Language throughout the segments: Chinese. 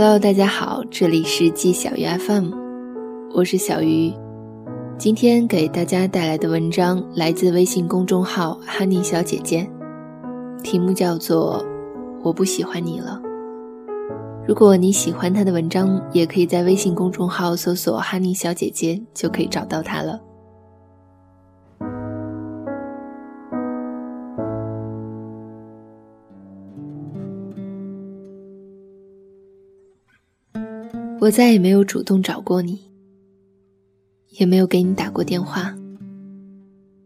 Hello，大家好，这里是季小鱼 FM，我是小鱼。今天给大家带来的文章来自微信公众号“哈尼小姐姐”，题目叫做《我不喜欢你了》。如果你喜欢他的文章，也可以在微信公众号搜索“哈尼小姐姐”，就可以找到他了。我再也没有主动找过你，也没有给你打过电话，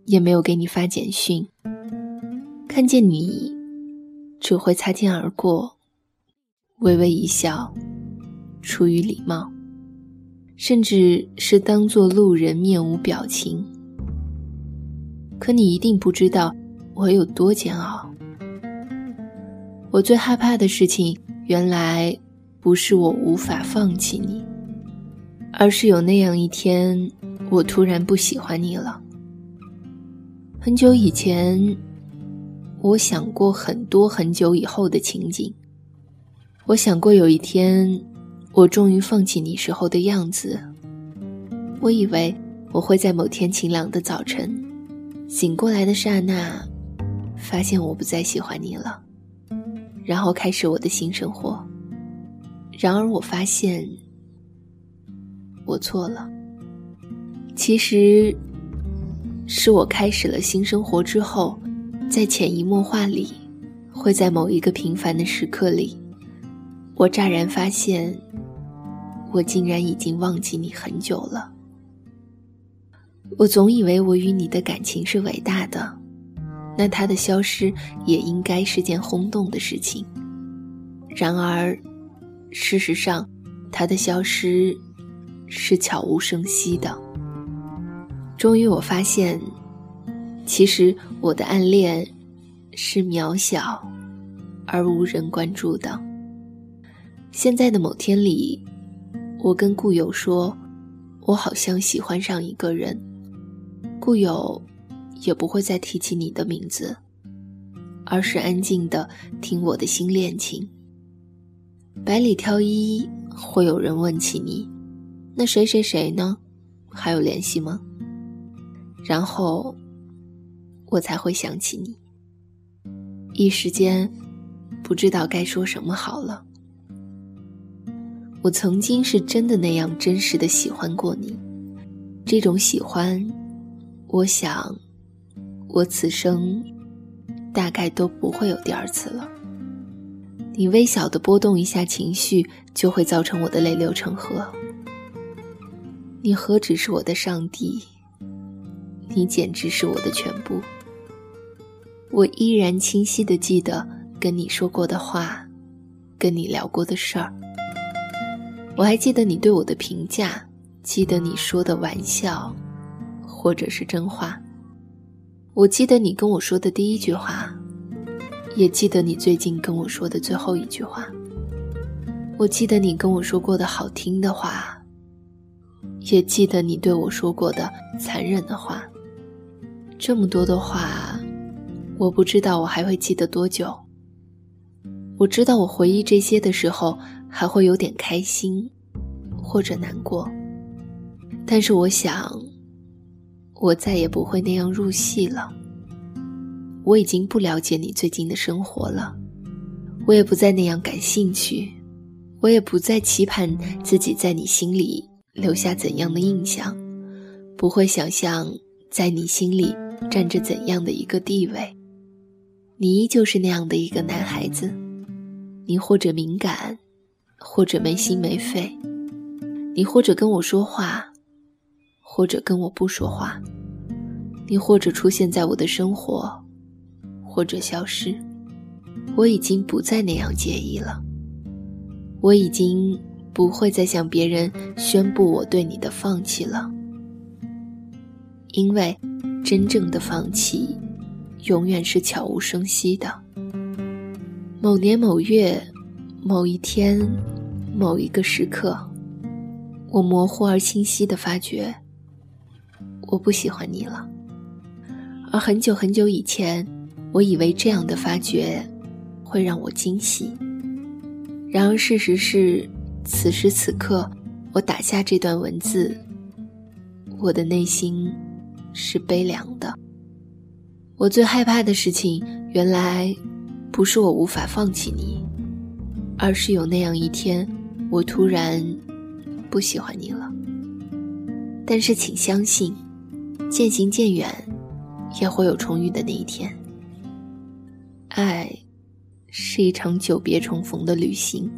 也没有给你发简讯。看见你，只会擦肩而过，微微一笑，出于礼貌，甚至是当做路人面无表情。可你一定不知道我有多煎熬。我最害怕的事情，原来。不是我无法放弃你，而是有那样一天，我突然不喜欢你了。很久以前，我想过很多很久以后的情景。我想过有一天，我终于放弃你时候的样子。我以为我会在某天晴朗的早晨，醒过来的刹那，发现我不再喜欢你了，然后开始我的新生活。然而，我发现我错了。其实，是我开始了新生活之后，在潜移默化里，会在某一个平凡的时刻里，我乍然发现，我竟然已经忘记你很久了。我总以为我与你的感情是伟大的，那它的消失也应该是件轰动的事情。然而。事实上，他的消失是悄无声息的。终于，我发现，其实我的暗恋是渺小而无人关注的。现在的某天里，我跟故友说，我好像喜欢上一个人。故友也不会再提起你的名字，而是安静的听我的新恋情。百里挑一，会有人问起你，那谁谁谁呢？还有联系吗？然后我才会想起你，一时间不知道该说什么好了。我曾经是真的那样真实的喜欢过你，这种喜欢，我想我此生大概都不会有第二次了。你微小的波动一下情绪，就会造成我的泪流成河。你何止是我的上帝，你简直是我的全部。我依然清晰的记得跟你说过的话，跟你聊过的事儿。我还记得你对我的评价，记得你说的玩笑，或者是真话。我记得你跟我说的第一句话。也记得你最近跟我说的最后一句话。我记得你跟我说过的好听的话，也记得你对我说过的残忍的话。这么多的话，我不知道我还会记得多久。我知道我回忆这些的时候，还会有点开心，或者难过。但是我想，我再也不会那样入戏了。我已经不了解你最近的生活了，我也不再那样感兴趣，我也不再期盼自己在你心里留下怎样的印象，不会想象在你心里占着怎样的一个地位。你依旧是那样的一个男孩子，你或者敏感，或者没心没肺，你或者跟我说话，或者跟我不说话，你或者出现在我的生活。或者消失，我已经不再那样介意了。我已经不会再向别人宣布我对你的放弃了，因为真正的放弃，永远是悄无声息的。某年某月，某一天，某一个时刻，我模糊而清晰的发觉，我不喜欢你了。而很久很久以前。我以为这样的发觉会让我惊喜，然而事实是，此时此刻，我打下这段文字，我的内心是悲凉的。我最害怕的事情，原来不是我无法放弃你，而是有那样一天，我突然不喜欢你了。但是，请相信，渐行渐远，也会有重遇的那一天。爱，是一场久别重逢的旅行。